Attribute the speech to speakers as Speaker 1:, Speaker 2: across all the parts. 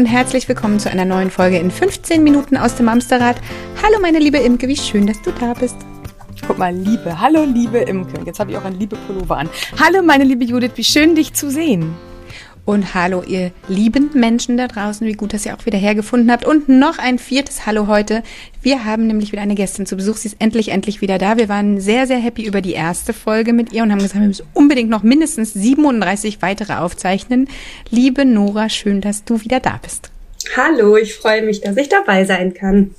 Speaker 1: Und herzlich willkommen zu einer neuen Folge in 15 Minuten aus dem Amsterrad. Hallo meine liebe Imke, wie schön, dass du da bist.
Speaker 2: Guck mal, Liebe. Hallo, liebe Imke. Jetzt habe ich auch ein liebe Pullover an. Hallo, meine liebe Judith, wie schön dich zu sehen.
Speaker 1: Und hallo, ihr lieben Menschen da draußen, wie gut, dass ihr auch wieder hergefunden habt. Und noch ein viertes Hallo heute. Wir haben nämlich wieder eine Gästin zu Besuch. Sie ist endlich, endlich wieder da. Wir waren sehr, sehr happy über die erste Folge mit ihr und haben gesagt, wir müssen unbedingt noch mindestens 37 weitere aufzeichnen. Liebe Nora, schön, dass du wieder da bist.
Speaker 3: Hallo, ich freue mich, dass ich dabei sein kann.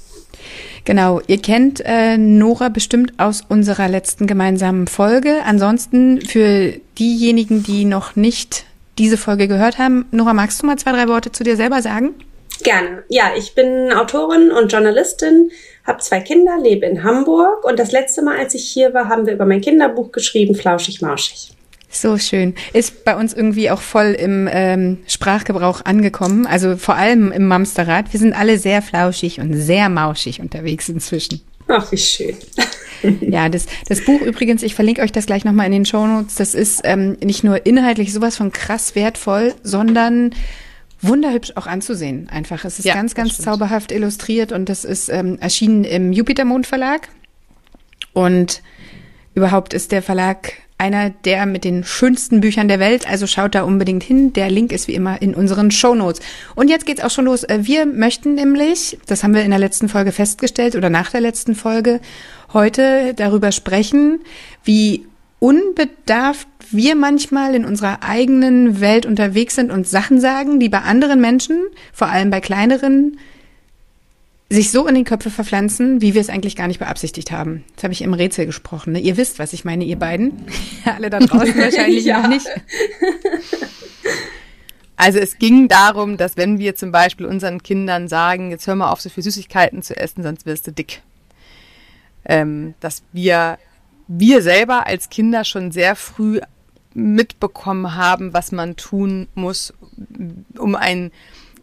Speaker 1: Genau, ihr kennt äh, Nora bestimmt aus unserer letzten gemeinsamen Folge. Ansonsten für diejenigen, die noch nicht diese Folge gehört haben. Nora, magst du mal zwei, drei Worte zu dir selber sagen?
Speaker 3: Gerne. Ja, ich bin Autorin und Journalistin, habe zwei Kinder, lebe in Hamburg und das letzte Mal, als ich hier war, haben wir über mein Kinderbuch geschrieben, Flauschig Mauschig.
Speaker 1: So schön. Ist bei uns irgendwie auch voll im ähm, Sprachgebrauch angekommen, also vor allem im Mamsterrad. Wir sind alle sehr flauschig und sehr mauschig unterwegs inzwischen.
Speaker 3: Ach, wie schön.
Speaker 1: Ja, das, das Buch übrigens, ich verlinke euch das gleich nochmal in den Shownotes, das ist ähm, nicht nur inhaltlich sowas von krass wertvoll, sondern wunderhübsch auch anzusehen. Einfach. Es ist ja, ganz, ganz zauberhaft illustriert und das ist ähm, erschienen im Jupitermond Verlag. Und überhaupt ist der Verlag einer der mit den schönsten Büchern der Welt. Also schaut da unbedingt hin. Der Link ist wie immer in unseren Show Notes. Und jetzt geht's auch schon los. Äh, wir möchten nämlich, das haben wir in der letzten Folge festgestellt oder nach der letzten Folge, heute darüber sprechen, wie unbedarft wir manchmal in unserer eigenen Welt unterwegs sind und Sachen sagen, die bei anderen Menschen, vor allem bei kleineren, sich so in den Köpfe verpflanzen, wie wir es eigentlich gar nicht beabsichtigt haben. Jetzt habe ich im Rätsel gesprochen. Ne? Ihr wisst, was ich meine, ihr beiden. Alle da draußen wahrscheinlich ja. noch nicht.
Speaker 2: Also es ging darum, dass wenn wir zum Beispiel unseren Kindern sagen, jetzt hör mal auf, so viel Süßigkeiten zu essen, sonst wirst du dick. Ähm, dass wir, wir selber als Kinder schon sehr früh mitbekommen haben, was man tun muss, um ein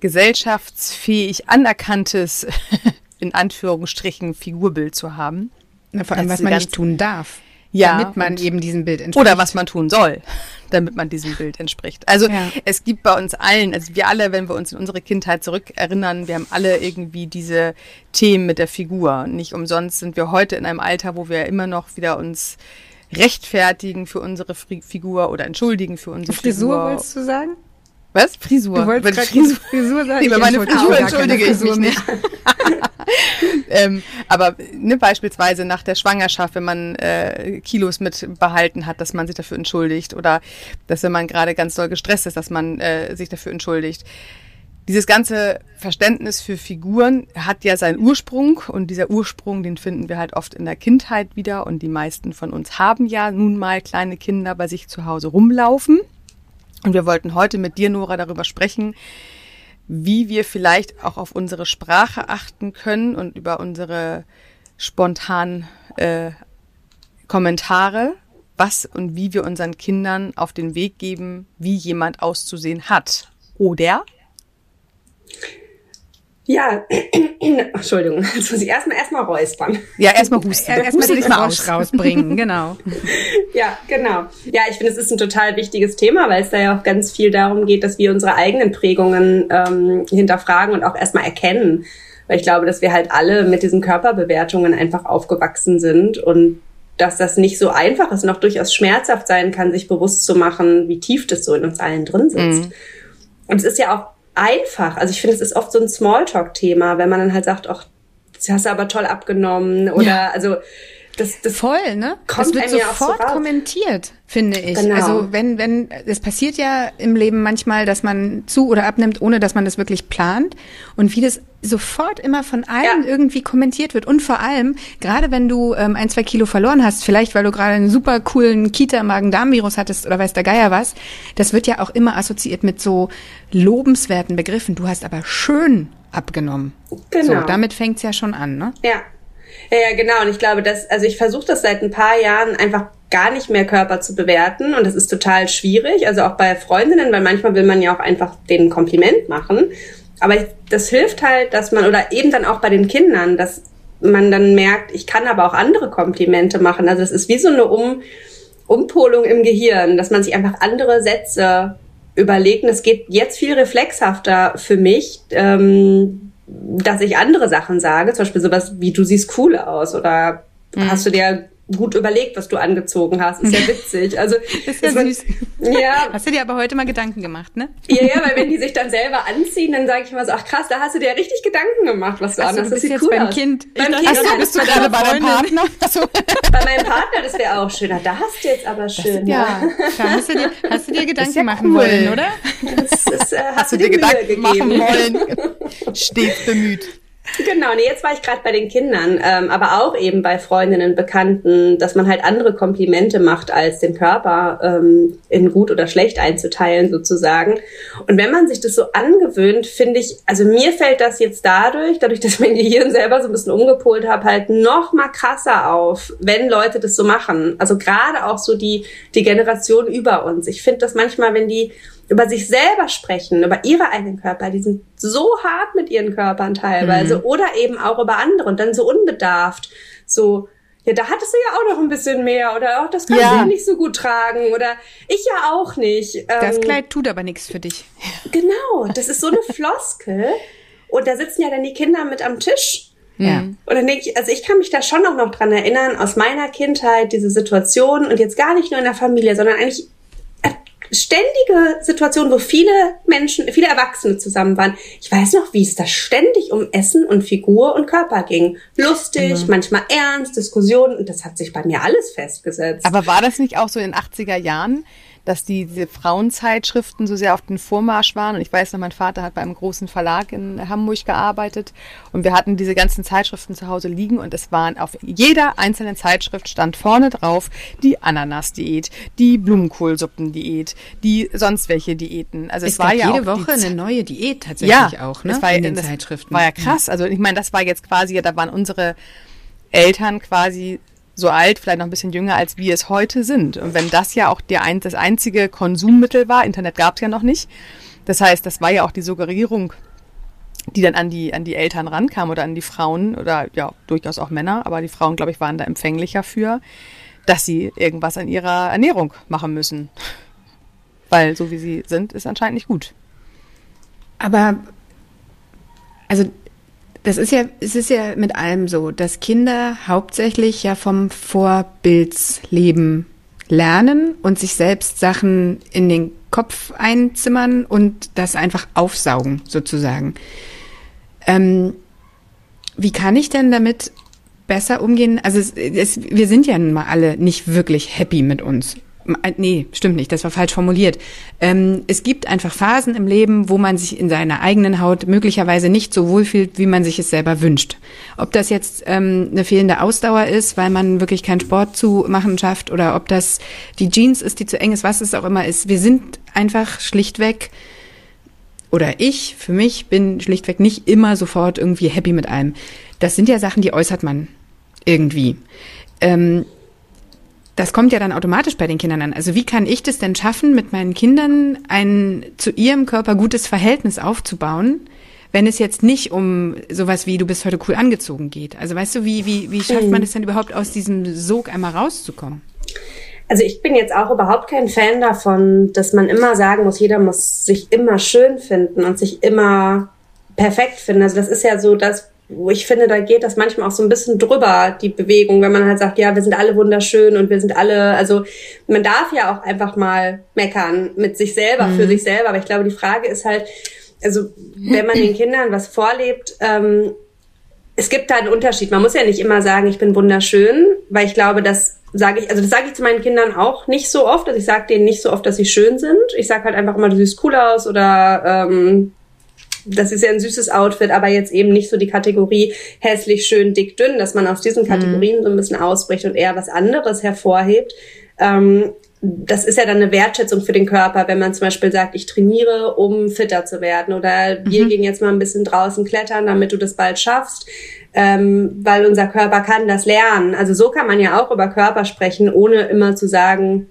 Speaker 2: gesellschaftsfähig anerkanntes, in Anführungsstrichen, Figurbild zu haben.
Speaker 1: Na, vor allem, was man nicht tun darf. Ja, damit man eben diesem Bild entspricht.
Speaker 2: Oder was man tun soll, damit man diesem Bild entspricht. Also ja. es gibt bei uns allen, also wir alle, wenn wir uns in unsere Kindheit zurückerinnern, wir haben alle irgendwie diese Themen mit der Figur. Nicht umsonst sind wir heute in einem Alter, wo wir immer noch wieder uns rechtfertigen für unsere Figur oder entschuldigen für unsere
Speaker 1: Frisur,
Speaker 2: Figur.
Speaker 1: Frisur, willst du sagen?
Speaker 2: Was? Frisur.
Speaker 1: Du wolltest Frisur, Frisur sagen?
Speaker 2: Über meine Frisur entschuldige ich mich nicht. ähm, aber ne, beispielsweise nach der Schwangerschaft, wenn man äh, Kilos mit behalten hat, dass man sich dafür entschuldigt oder dass wenn man gerade ganz doll gestresst ist, dass man äh, sich dafür entschuldigt. Dieses ganze Verständnis für Figuren hat ja seinen Ursprung und dieser Ursprung, den finden wir halt oft in der Kindheit wieder und die meisten von uns haben ja nun mal kleine Kinder bei sich zu Hause rumlaufen. Und wir wollten heute mit dir, Nora, darüber sprechen, wie wir vielleicht auch auf unsere Sprache achten können und über unsere spontanen äh, Kommentare, was und wie wir unseren Kindern auf den Weg geben, wie jemand auszusehen hat. Oder?
Speaker 3: Ja, Entschuldigung, jetzt muss ich erstmal erstmal räuspern.
Speaker 2: Ja, erstmal husten.
Speaker 1: Erstmal den mal aus. rausbringen, genau.
Speaker 3: ja, genau. Ja, ich finde, es ist ein total wichtiges Thema, weil es da ja auch ganz viel darum geht, dass wir unsere eigenen Prägungen ähm, hinterfragen und auch erstmal erkennen. Weil ich glaube, dass wir halt alle mit diesen Körperbewertungen einfach aufgewachsen sind und dass das nicht so einfach ist, noch durchaus schmerzhaft sein kann, sich bewusst zu machen, wie tief das so in uns allen drin sitzt. Mhm. Und es ist ja auch einfach. Also ich finde, es ist oft so ein Smalltalk-Thema, wenn man dann halt sagt, ach, das hast du aber toll abgenommen oder ja. also
Speaker 1: das, das voll, ne? Kommt das wird sofort so kommentiert, finde ich. Genau. Also wenn, wenn, es passiert ja im Leben manchmal, dass man zu oder abnimmt, ohne dass man das wirklich plant. Und wie das sofort immer von allen ja. irgendwie kommentiert wird. Und vor allem, gerade wenn du ähm, ein, zwei Kilo verloren hast, vielleicht weil du gerade einen super coolen Kita-Magen-Darm-Virus hattest oder weiß der Geier was, das wird ja auch immer assoziiert mit so lobenswerten Begriffen. Du hast aber schön abgenommen. Genau. So, damit fängt's ja schon an, ne?
Speaker 3: Ja, ja, ja, genau. Und ich glaube, dass, also ich versuche das seit ein paar Jahren einfach gar nicht mehr Körper zu bewerten und das ist total schwierig, also auch bei Freundinnen, weil manchmal will man ja auch einfach den Kompliment machen. Aber ich, das hilft halt, dass man, oder eben dann auch bei den Kindern, dass man dann merkt, ich kann aber auch andere Komplimente machen. Also es ist wie so eine um Umpolung im Gehirn, dass man sich einfach andere Sätze überlegt, und es geht jetzt viel reflexhafter für mich, ähm, dass ich andere Sachen sage, zum Beispiel sowas wie du siehst cool aus oder mhm. hast du dir gut überlegt, was du angezogen hast. Ist ja witzig. Also
Speaker 1: ist ja süß. Ja. Hast du dir aber heute mal Gedanken gemacht, ne?
Speaker 3: Ja, ja, weil wenn die sich dann selber anziehen, dann sage ich immer so, ach krass, da hast du dir richtig Gedanken gemacht, was du
Speaker 1: anhast.
Speaker 3: Du
Speaker 1: bist das jetzt cool beim
Speaker 3: aus.
Speaker 1: Kind.
Speaker 3: Beim
Speaker 1: ich
Speaker 3: Kind.
Speaker 1: Dachte,
Speaker 2: bist du gerade bei deinem Partner?
Speaker 3: Achso. Bei meinem Partner, das wäre auch schöner. Da hast du jetzt aber schön.
Speaker 1: Das, ja. ja. Hast, du dir, hast du dir Gedanken ja machen cool. wollen, oder?
Speaker 3: Das, das, äh, hast,
Speaker 2: hast, du
Speaker 3: dir,
Speaker 2: dir Gedanken
Speaker 3: gegeben.
Speaker 2: machen wollen? Stets bemüht.
Speaker 3: Genau, nee, jetzt war ich gerade bei den Kindern, ähm, aber auch eben bei Freundinnen, Bekannten, dass man halt andere Komplimente macht, als den Körper ähm, in gut oder schlecht einzuteilen sozusagen. Und wenn man sich das so angewöhnt, finde ich, also mir fällt das jetzt dadurch, dadurch, dass mein Gehirn selber so ein bisschen umgepolt habe, halt noch mal krasser auf, wenn Leute das so machen. Also gerade auch so die, die Generation über uns. Ich finde das manchmal, wenn die über sich selber sprechen, über ihre eigenen Körper, die sind so hart mit ihren Körpern teilweise mhm. oder eben auch über andere und dann so unbedarft, so ja, da hattest du ja auch noch ein bisschen mehr oder auch das kann ja. sie nicht so gut tragen oder ich ja auch nicht.
Speaker 1: Das ähm, Kleid tut aber nichts für dich.
Speaker 3: Genau, das ist so eine Floskel und da sitzen ja dann die Kinder mit am Tisch ja. Und dann denke ich, also ich kann mich da schon auch noch dran erinnern, aus meiner Kindheit, diese Situation und jetzt gar nicht nur in der Familie, sondern eigentlich ständige Situation, wo viele Menschen, viele Erwachsene zusammen waren. Ich weiß noch, wie es da ständig um Essen und Figur und Körper ging. Lustig, mhm. manchmal ernst, Diskussionen und das hat sich bei mir alles festgesetzt.
Speaker 2: Aber war das nicht auch so in den 80er Jahren? Dass die, diese Frauenzeitschriften so sehr auf den Vormarsch waren. Und ich weiß noch, mein Vater hat bei einem großen Verlag in Hamburg gearbeitet und wir hatten diese ganzen Zeitschriften zu Hause liegen und es waren auf jeder einzelnen Zeitschrift stand vorne drauf die Ananas-Diät, die Blumenkohlsuppendiät, die sonst welche Diäten. Also es, es war ja
Speaker 1: jede Woche eine neue Diät tatsächlich
Speaker 2: ja,
Speaker 1: auch, ne?
Speaker 2: Das war, in den das Zeitschriften. War ja krass. Also ich meine, das war jetzt quasi, da waren unsere Eltern quasi so alt, vielleicht noch ein bisschen jünger, als wir es heute sind. Und wenn das ja auch der das einzige Konsummittel war, Internet gab es ja noch nicht. Das heißt, das war ja auch die Suggerierung, die dann an die, an die Eltern rankam oder an die Frauen oder ja, durchaus auch Männer, aber die Frauen, glaube ich, waren da empfänglicher für, dass sie irgendwas an ihrer Ernährung machen müssen. Weil so wie sie sind, ist anscheinend nicht gut.
Speaker 1: Aber also das ist ja, es ist ja mit allem so, dass Kinder hauptsächlich ja vom Vorbildsleben lernen und sich selbst Sachen in den Kopf einzimmern und das einfach aufsaugen, sozusagen. Ähm, wie kann ich denn damit besser umgehen? Also es, es, wir sind ja nun mal alle nicht wirklich happy mit uns. Äh, nee, stimmt nicht, das war falsch formuliert. Ähm, es gibt einfach Phasen im Leben, wo man sich in seiner eigenen Haut möglicherweise nicht so wohlfühlt, wie man sich es selber wünscht. Ob das jetzt ähm, eine fehlende Ausdauer ist, weil man wirklich keinen Sport zu machen schafft, oder ob das die Jeans ist, die zu eng ist, was es auch immer ist. Wir sind einfach schlichtweg, oder ich für mich bin schlichtweg nicht immer sofort irgendwie happy mit allem. Das sind ja Sachen, die äußert man irgendwie. Ähm, das kommt ja dann automatisch bei den Kindern an. Also wie kann ich das denn schaffen, mit meinen Kindern ein zu ihrem Körper gutes Verhältnis aufzubauen, wenn es jetzt nicht um sowas wie du bist heute cool angezogen geht? Also weißt du, wie, wie, wie schafft man das denn überhaupt aus diesem Sog einmal rauszukommen?
Speaker 3: Also ich bin jetzt auch überhaupt kein Fan davon, dass man immer sagen muss, jeder muss sich immer schön finden und sich immer perfekt finden. Also das ist ja so das, wo ich finde, da geht das manchmal auch so ein bisschen drüber, die Bewegung, wenn man halt sagt, ja, wir sind alle wunderschön und wir sind alle, also man darf ja auch einfach mal meckern mit sich selber, mhm. für sich selber. Aber ich glaube, die Frage ist halt, also wenn man den Kindern was vorlebt, ähm, es gibt da einen Unterschied. Man muss ja nicht immer sagen, ich bin wunderschön, weil ich glaube, das sage ich, also das sage ich zu meinen Kindern auch nicht so oft. Also ich sage denen nicht so oft, dass sie schön sind. Ich sage halt einfach immer, du siehst cool aus oder ähm, das ist ja ein süßes Outfit, aber jetzt eben nicht so die Kategorie hässlich, schön, dick, dünn, dass man aus diesen mhm. Kategorien mhm. so ein bisschen ausbricht und eher was anderes hervorhebt. Ähm, das ist ja dann eine Wertschätzung für den Körper, wenn man zum Beispiel sagt, ich trainiere, um fitter zu werden oder wir mhm. gehen jetzt mal ein bisschen draußen klettern, damit du das bald schaffst, ähm, weil unser Körper kann das lernen. Also so kann man ja auch über Körper sprechen, ohne immer zu sagen,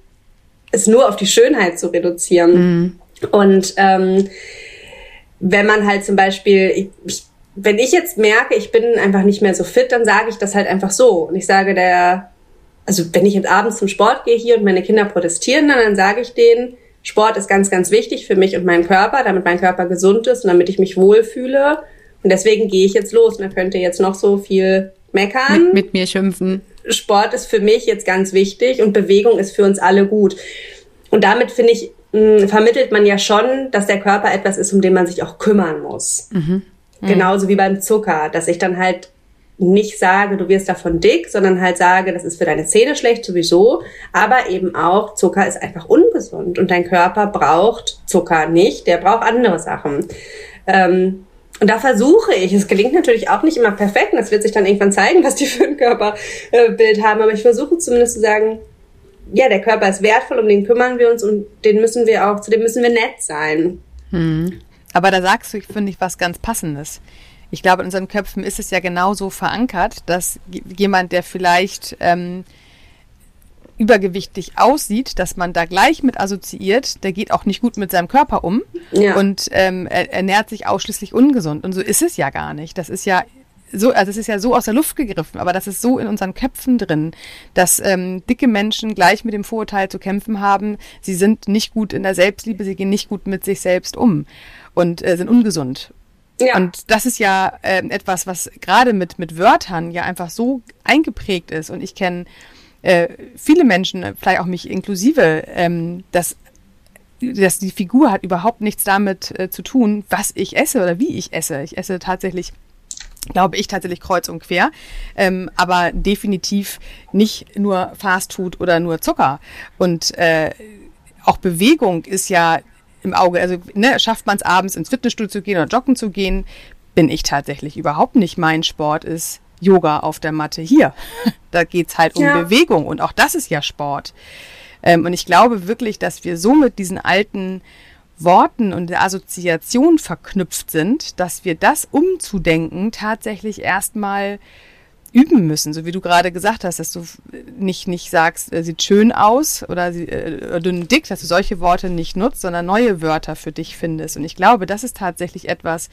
Speaker 3: es nur auf die Schönheit zu reduzieren. Mhm. Und ähm, wenn man halt zum Beispiel, ich, wenn ich jetzt merke, ich bin einfach nicht mehr so fit, dann sage ich das halt einfach so. Und ich sage der, also wenn ich jetzt abends zum Sport gehe hier und meine Kinder protestieren, dann, dann sage ich denen, Sport ist ganz, ganz wichtig für mich und meinen Körper, damit mein Körper gesund ist und damit ich mich wohlfühle. Und deswegen gehe ich jetzt los. Man könnte jetzt noch so viel meckern.
Speaker 1: Mit, mit mir schimpfen.
Speaker 3: Sport ist für mich jetzt ganz wichtig und Bewegung ist für uns alle gut. Und damit finde ich, mh, vermittelt man ja schon, dass der Körper etwas ist, um den man sich auch kümmern muss. Mhm. Mhm. Genauso wie beim Zucker, dass ich dann halt nicht sage, du wirst davon dick, sondern halt sage, das ist für deine Zähne schlecht sowieso, aber eben auch Zucker ist einfach ungesund und dein Körper braucht Zucker nicht, der braucht andere Sachen. Ähm, und da versuche ich, es gelingt natürlich auch nicht immer perfekt, und das wird sich dann irgendwann zeigen, was die für ein Körperbild haben, aber ich versuche zumindest zu sagen, ja, der Körper ist wertvoll, um den kümmern wir uns und den müssen wir auch, zu dem müssen wir nett sein.
Speaker 2: Hm. Aber da sagst du, finde ich, was ganz Passendes. Ich glaube, in unseren Köpfen ist es ja genauso verankert, dass jemand, der vielleicht ähm, übergewichtig aussieht, dass man da gleich mit assoziiert, der geht auch nicht gut mit seinem Körper um ja. und ähm, er ernährt sich ausschließlich ungesund. Und so ist es ja gar nicht. Das ist ja so, also es ist ja so aus der Luft gegriffen, aber das ist so in unseren Köpfen drin, dass ähm, dicke Menschen gleich mit dem Vorurteil zu kämpfen haben, sie sind nicht gut in der Selbstliebe, sie gehen nicht gut mit sich selbst um und äh, sind ungesund. Ja. Und das ist ja äh, etwas, was gerade mit, mit Wörtern ja einfach so eingeprägt ist. Und ich kenne äh, viele Menschen, vielleicht auch mich inklusive, ähm, dass, dass die Figur hat überhaupt nichts damit äh, zu tun, was ich esse oder wie ich esse. Ich esse tatsächlich glaube ich tatsächlich kreuz und quer, ähm, aber definitiv nicht nur Fastfood oder nur Zucker. Und äh, auch Bewegung ist ja im Auge. Also ne, schafft man es abends ins Fitnessstudio zu gehen oder joggen zu gehen, bin ich tatsächlich überhaupt nicht. Mein Sport ist Yoga auf der Matte hier. da geht's halt um ja. Bewegung und auch das ist ja Sport. Ähm, und ich glaube wirklich, dass wir so mit diesen alten Worten und der Assoziation verknüpft sind, dass wir das umzudenken tatsächlich erstmal üben müssen, so wie du gerade gesagt hast, dass du nicht, nicht sagst, äh, sieht schön aus oder äh, dünn dick, dass du solche Worte nicht nutzt, sondern neue Wörter für dich findest. Und ich glaube, das ist tatsächlich etwas,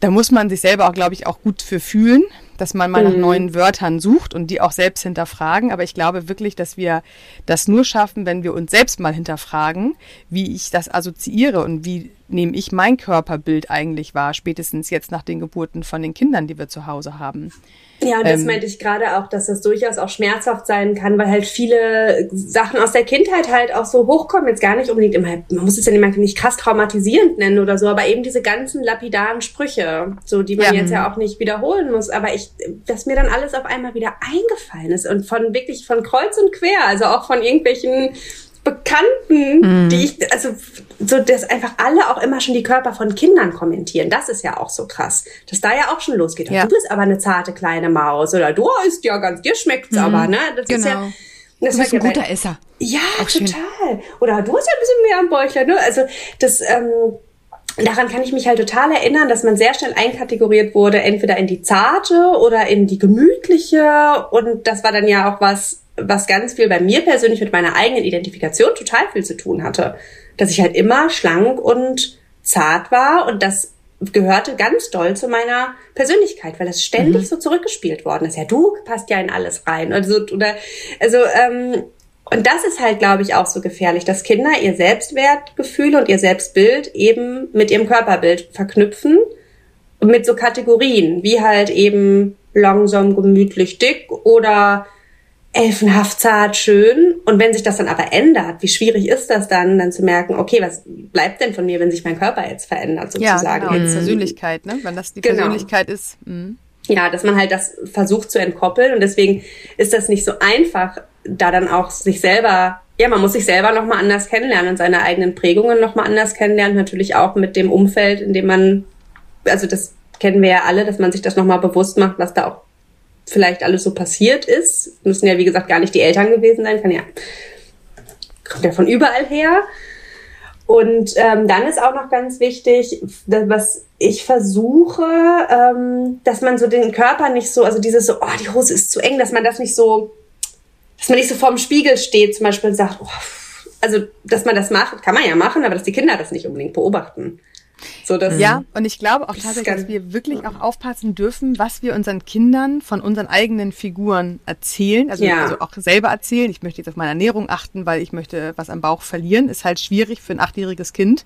Speaker 2: da muss man sich selber auch, glaube ich, auch gut für fühlen, dass man mal mhm. nach neuen Wörtern sucht und die auch selbst hinterfragen. Aber ich glaube wirklich, dass wir das nur schaffen, wenn wir uns selbst mal hinterfragen, wie ich das assoziiere und wie nehme ich mein Körperbild eigentlich wahr, spätestens jetzt nach den Geburten von den Kindern, die wir zu Hause haben.
Speaker 3: Ja, und das ähm, meinte ich gerade auch, dass das durchaus auch schmerzhaft sein kann, weil halt viele Sachen aus der Kindheit halt auch so hochkommen. Jetzt gar nicht unbedingt immer, man muss es ja nicht krass traumatisierend nennen oder so, aber eben diese ganzen lapidaren Sprüche, so die man ja. jetzt ja auch nicht wiederholen muss. Aber ich, dass mir dann alles auf einmal wieder eingefallen ist und von wirklich von kreuz und quer, also auch von irgendwelchen Bekannten, mhm. die ich, also so, dass einfach alle auch immer schon die Körper von Kindern kommentieren. Das ist ja auch so krass, dass da ja auch schon losgeht. Ja. Du bist aber eine zarte kleine Maus oder du isst ja ganz, dir schmeckt's mhm. aber, ne?
Speaker 1: Das genau. ist ja, genau. das
Speaker 3: du bist
Speaker 1: ein ja guter Esser.
Speaker 3: Ja, auch total. Schön. Oder du hast ja ein bisschen mehr am Bäuchler, ne? Also das, ähm, daran kann ich mich halt total erinnern, dass man sehr schnell einkategoriert wurde, entweder in die zarte oder in die gemütliche. Und das war dann ja auch was, was ganz viel bei mir persönlich mit meiner eigenen Identifikation total viel zu tun hatte. Dass ich halt immer schlank und zart war und das gehörte ganz doll zu meiner Persönlichkeit, weil das ständig mhm. so zurückgespielt worden ist. Ja, du passt ja in alles rein. Also, oder, also, ähm, und das ist halt, glaube ich, auch so gefährlich, dass Kinder ihr Selbstwertgefühl und ihr Selbstbild eben mit ihrem Körperbild verknüpfen und mit so Kategorien, wie halt eben langsam, gemütlich, dick oder elfenhaft zart, schön. Und wenn sich das dann aber ändert, wie schwierig ist das dann, dann zu merken, okay, was bleibt denn von mir, wenn sich mein Körper jetzt verändert, sozusagen?
Speaker 2: Ja, genau. Mhm. Persönlichkeit, ne? Wenn das die genau. Persönlichkeit ist.
Speaker 3: Mhm. Ja, dass man halt das versucht zu entkoppeln. Und deswegen ist das nicht so einfach, da dann auch sich selber ja, man muss sich selber nochmal anders kennenlernen und seine eigenen Prägungen nochmal anders kennenlernen. Natürlich auch mit dem Umfeld, in dem man, also das kennen wir ja alle, dass man sich das nochmal bewusst macht, was da auch vielleicht alles so passiert ist. Müssen ja, wie gesagt, gar nicht die Eltern gewesen sein, kann ja, kommt ja von überall her. Und ähm, dann ist auch noch ganz wichtig, was ich versuche, ähm, dass man so den Körper nicht so, also dieses so, oh, die Hose ist zu eng, dass man das nicht so, dass man nicht so vorm Spiegel steht, zum Beispiel sagt, oh, also dass man das macht, kann man ja machen, aber dass die Kinder das nicht unbedingt beobachten.
Speaker 2: So, dass ja, und ich glaube auch tatsächlich, dass wir wirklich auch aufpassen dürfen, was wir unseren Kindern von unseren eigenen Figuren erzählen. Also, ja. also auch selber erzählen. Ich möchte jetzt auf meine Ernährung achten, weil ich möchte was am Bauch verlieren. Ist halt schwierig für ein achtjähriges Kind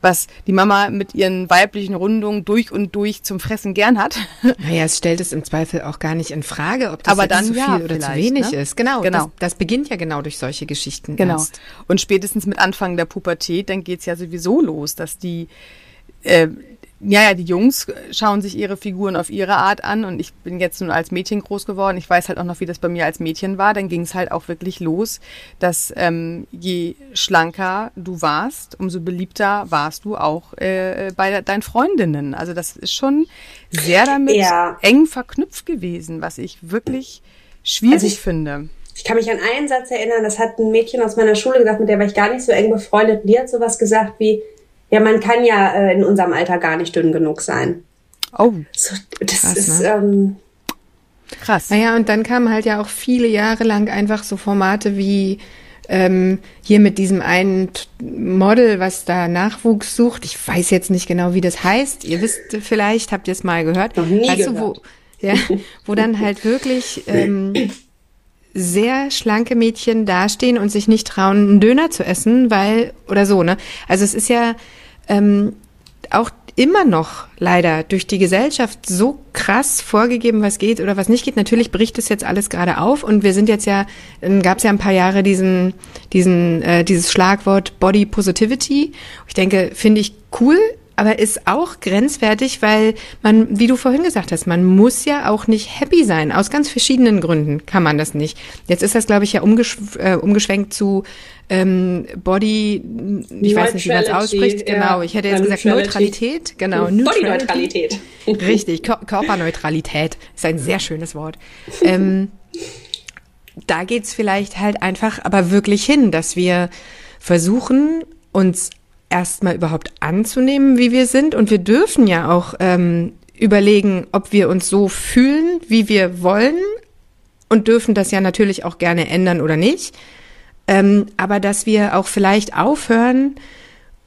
Speaker 2: was die Mama mit ihren weiblichen Rundungen durch und durch zum Fressen gern hat.
Speaker 1: Naja, es stellt es im Zweifel auch gar nicht in Frage, ob das Aber dann, zu viel ja, oder zu wenig ne? ist. Genau, genau. Das, das, beginnt ja genau durch solche Geschichten.
Speaker 2: Genau. Erst. Und spätestens mit Anfang der Pubertät, dann geht's ja sowieso los, dass die äh, ja, ja, die Jungs schauen sich ihre Figuren auf ihre Art an und ich bin jetzt nun als Mädchen groß geworden. Ich weiß halt auch noch, wie das bei mir als Mädchen war. Dann ging es halt auch wirklich los, dass ähm, je schlanker du warst, umso beliebter warst du auch äh, bei deinen Freundinnen. Also das ist schon sehr damit ja. eng verknüpft gewesen, was ich wirklich schwierig also ich, finde.
Speaker 3: Ich kann mich an einen Satz erinnern, das hat ein Mädchen aus meiner Schule gesagt, mit der war ich gar nicht so eng befreundet. Die hat sowas gesagt wie, ja, man kann ja äh, in unserem Alter gar nicht dünn genug sein.
Speaker 1: Oh. So, das krass, ist, ne? ähm, krass. Naja, und dann kamen halt ja auch viele Jahre lang einfach so Formate wie ähm, hier mit diesem einen Model, was da Nachwuchs sucht. Ich weiß jetzt nicht genau, wie das heißt. Ihr wisst vielleicht, habt ihr es mal gehört.
Speaker 3: Noch nie weißt
Speaker 1: gehört. Du, wo, ja, wo dann halt wirklich ähm, sehr schlanke Mädchen dastehen und sich nicht trauen, einen Döner zu essen, weil, oder so, ne? Also es ist ja ähm, auch immer noch leider durch die Gesellschaft so krass vorgegeben, was geht oder was nicht geht. Natürlich bricht es jetzt alles gerade auf und wir sind jetzt ja, gab es ja ein paar Jahre diesen, diesen, äh, dieses Schlagwort Body Positivity. Ich denke, finde ich cool, aber ist auch grenzwertig, weil man, wie du vorhin gesagt hast, man muss ja auch nicht happy sein. Aus ganz verschiedenen Gründen kann man das nicht. Jetzt ist das, glaube ich, ja umgesch äh, umgeschwenkt zu ähm, Body, ich weiß nicht, wie man es ausspricht. Genau, ich hätte jetzt gesagt Neutralität. Genau,
Speaker 3: Body-Neutralität.
Speaker 1: Richtig, Körperneutralität ist ein sehr schönes Wort. Ähm, da geht's vielleicht halt einfach aber wirklich hin, dass wir versuchen, uns erstmal überhaupt anzunehmen, wie wir sind. Und wir dürfen ja auch ähm, überlegen, ob wir uns so fühlen, wie wir wollen. Und dürfen das ja natürlich auch gerne ändern oder nicht. Ähm, aber dass wir auch vielleicht aufhören,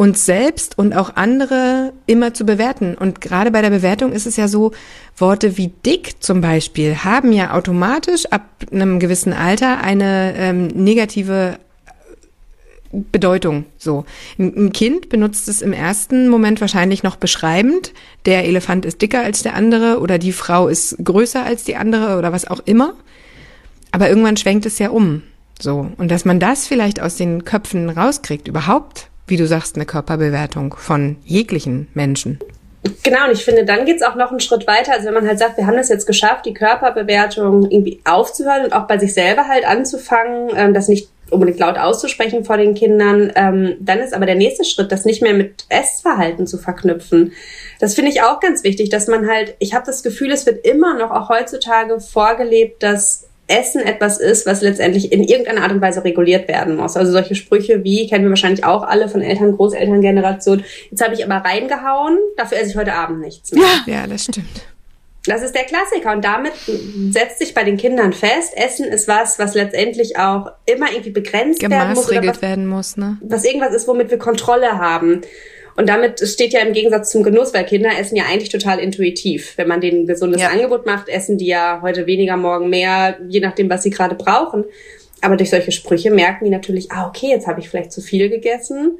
Speaker 1: uns selbst und auch andere immer zu bewerten. Und gerade bei der Bewertung ist es ja so, Worte wie dick zum Beispiel haben ja automatisch ab einem gewissen Alter eine ähm, negative Bedeutung. So. Ein Kind benutzt es im ersten Moment wahrscheinlich noch beschreibend. Der Elefant ist dicker als der andere oder die Frau ist größer als die andere oder was auch immer. Aber irgendwann schwenkt es ja um. So. Und dass man das vielleicht aus den Köpfen rauskriegt, überhaupt, wie du sagst, eine Körperbewertung von jeglichen Menschen.
Speaker 3: Genau, und ich finde, dann geht's auch noch einen Schritt weiter. Also wenn man halt sagt, wir haben es jetzt geschafft, die Körperbewertung irgendwie aufzuhören und auch bei sich selber halt anzufangen, ähm, das nicht unbedingt laut auszusprechen vor den Kindern. Ähm, dann ist aber der nächste Schritt, das nicht mehr mit Essverhalten zu verknüpfen. Das finde ich auch ganz wichtig, dass man halt, ich habe das Gefühl, es wird immer noch auch heutzutage vorgelebt, dass Essen etwas ist, was letztendlich in irgendeiner Art und Weise reguliert werden muss. Also solche Sprüche wie, kennen wir wahrscheinlich auch alle von Eltern, Großelterngeneration, jetzt habe ich aber reingehauen, dafür esse ich heute Abend nichts mehr.
Speaker 1: Ja, ja das stimmt.
Speaker 3: Das ist der Klassiker und damit setzt sich bei den Kindern fest, Essen ist was, was letztendlich auch immer irgendwie begrenzt werden muss.
Speaker 1: was, werden muss, ne?
Speaker 3: Was irgendwas ist, womit wir Kontrolle haben. Und damit steht ja im Gegensatz zum Genuss, weil Kinder essen ja eigentlich total intuitiv. Wenn man denen ein gesundes ja. Angebot macht, essen die ja heute weniger, morgen mehr, je nachdem, was sie gerade brauchen. Aber durch solche Sprüche merken die natürlich, ah, okay, jetzt habe ich vielleicht zu viel gegessen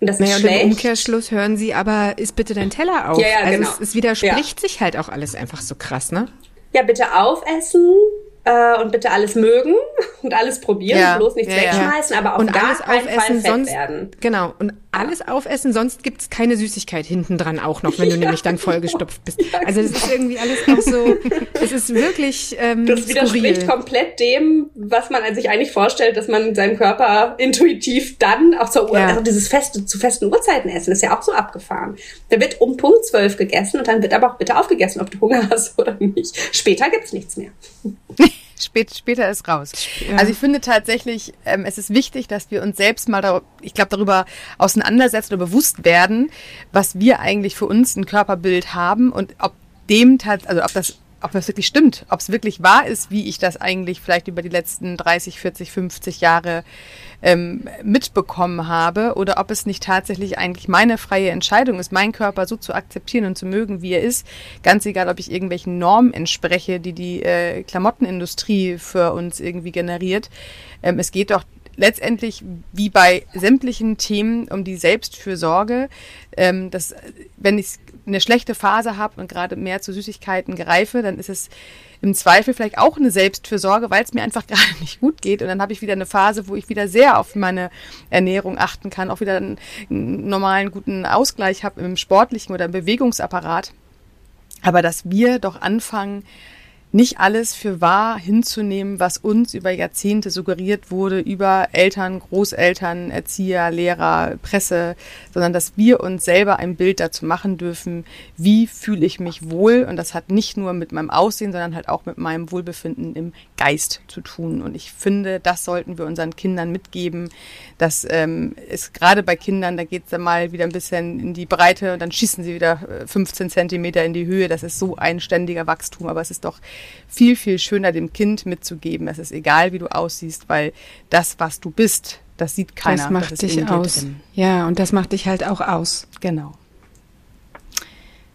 Speaker 1: und das naja, ist schlecht. Und im Umkehrschluss hören sie aber, ist bitte dein Teller auf. Ja, ja, also genau. es, es widerspricht ja. sich halt auch alles einfach so krass, ne?
Speaker 3: Ja, bitte aufessen, äh, und bitte alles mögen und alles probieren, ja. bloß nichts ja, wegschmeißen, ja. aber auch und alles aufessen,
Speaker 1: sonst
Speaker 3: werden.
Speaker 1: genau und alles aufessen, sonst gibt's keine Süßigkeit hinten dran auch noch, wenn du nämlich dann vollgestopft bist. Also das ist irgendwie alles auch so, es ist wirklich ähm,
Speaker 3: Das widerspricht skurril. komplett dem, was man sich eigentlich vorstellt, dass man seinem Körper intuitiv dann auch zur Uhr, also dieses feste, zu festen Uhrzeiten essen, ist ja auch so abgefahren. Da wird um Punkt zwölf gegessen und dann wird aber auch bitte aufgegessen, ob du Hunger hast oder nicht. Später gibt's nichts mehr.
Speaker 2: Spät, später ist raus. Ja. Also ich finde tatsächlich, ähm, es ist wichtig, dass wir uns selbst mal, da, ich glaube, darüber auseinandersetzen oder bewusst werden, was wir eigentlich für uns ein Körperbild haben und ob dem also ob das ob das wirklich stimmt, ob es wirklich wahr ist, wie ich das eigentlich vielleicht über die letzten 30, 40, 50 Jahre ähm, mitbekommen habe oder ob es nicht tatsächlich eigentlich meine freie Entscheidung ist, meinen Körper so zu akzeptieren und zu mögen, wie er ist. Ganz egal, ob ich irgendwelchen Normen entspreche, die die äh, Klamottenindustrie für uns irgendwie generiert. Ähm, es geht doch letztendlich wie bei sämtlichen Themen um die Selbstfürsorge, ähm, dass wenn ich eine schlechte Phase habe und gerade mehr zu Süßigkeiten greife, dann ist es im Zweifel vielleicht auch eine Selbstfürsorge, weil es mir einfach gerade nicht gut geht. Und dann habe ich wieder eine Phase, wo ich wieder sehr auf meine Ernährung achten kann, auch wieder einen, einen normalen, guten Ausgleich habe im sportlichen oder im Bewegungsapparat. Aber dass wir doch anfangen, nicht alles für wahr hinzunehmen, was uns über Jahrzehnte suggeriert wurde, über Eltern, Großeltern, Erzieher, Lehrer, Presse, sondern dass wir uns selber ein Bild dazu machen dürfen, wie fühle ich mich wohl. Und das hat nicht nur mit meinem Aussehen, sondern halt auch mit meinem Wohlbefinden im Geist zu tun. Und ich finde, das sollten wir unseren Kindern mitgeben. Das ähm, ist gerade bei Kindern, da geht es dann mal wieder ein bisschen in die Breite und dann schießen sie wieder 15 äh, Zentimeter in die Höhe. Das ist so ein ständiger Wachstum, aber es ist doch viel, viel schöner dem Kind mitzugeben. Es ist egal, wie du aussiehst, weil das, was du bist, das sieht keiner.
Speaker 1: Das macht das dich aus. Drin. Ja, und das macht dich halt auch aus.
Speaker 2: Genau.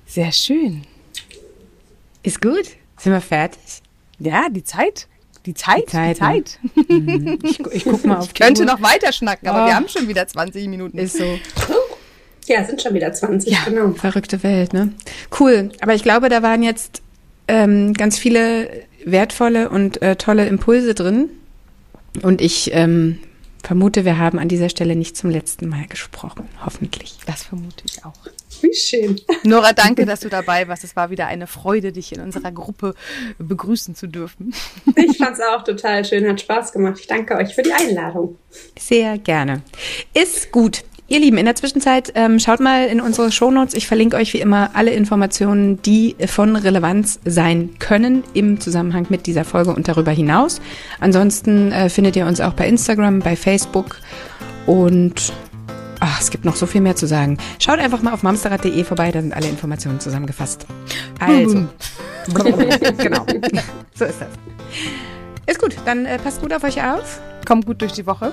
Speaker 2: Sehr schön.
Speaker 1: Ist gut. Sind wir fertig?
Speaker 2: Ja, die Zeit. Die Zeit, die Zeit. Die Zeit.
Speaker 1: Ne? Ich, ich guck mal auf
Speaker 2: Ich könnte Uhr. noch weiter schnacken, aber oh. wir haben schon wieder 20 Minuten.
Speaker 1: Ist so.
Speaker 3: Ja, sind schon wieder 20,
Speaker 1: ja,
Speaker 3: genau.
Speaker 1: Verrückte Welt, ne? Cool. Aber ich glaube, da waren jetzt ähm, ganz viele wertvolle und äh, tolle Impulse drin. Und ich ähm, vermute, wir haben an dieser Stelle nicht zum letzten Mal gesprochen. Hoffentlich.
Speaker 2: Das vermute ich auch.
Speaker 3: Wie schön.
Speaker 2: Nora, danke, dass du dabei warst. Es war wieder eine Freude, dich in unserer Gruppe begrüßen zu dürfen.
Speaker 3: Ich fand es auch total schön, hat Spaß gemacht. Ich danke euch für die Einladung.
Speaker 1: Sehr gerne. Ist gut. Ihr Lieben, in der Zwischenzeit ähm, schaut mal in unsere Shownotes. Ich verlinke euch wie immer alle Informationen, die von Relevanz sein können im Zusammenhang mit dieser Folge und darüber hinaus. Ansonsten äh, findet ihr uns auch bei Instagram, bei Facebook und ach, es gibt noch so viel mehr zu sagen. Schaut einfach mal auf mamsterrad.de vorbei, da sind alle Informationen zusammengefasst. Also, genau, so ist das. Ist gut, dann äh, passt gut auf euch auf.
Speaker 2: Kommt gut durch die Woche.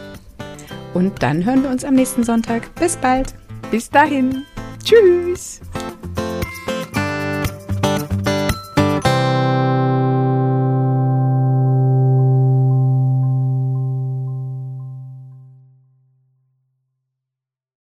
Speaker 1: Und dann hören wir uns am nächsten Sonntag. Bis bald.
Speaker 2: Bis dahin. Tschüss.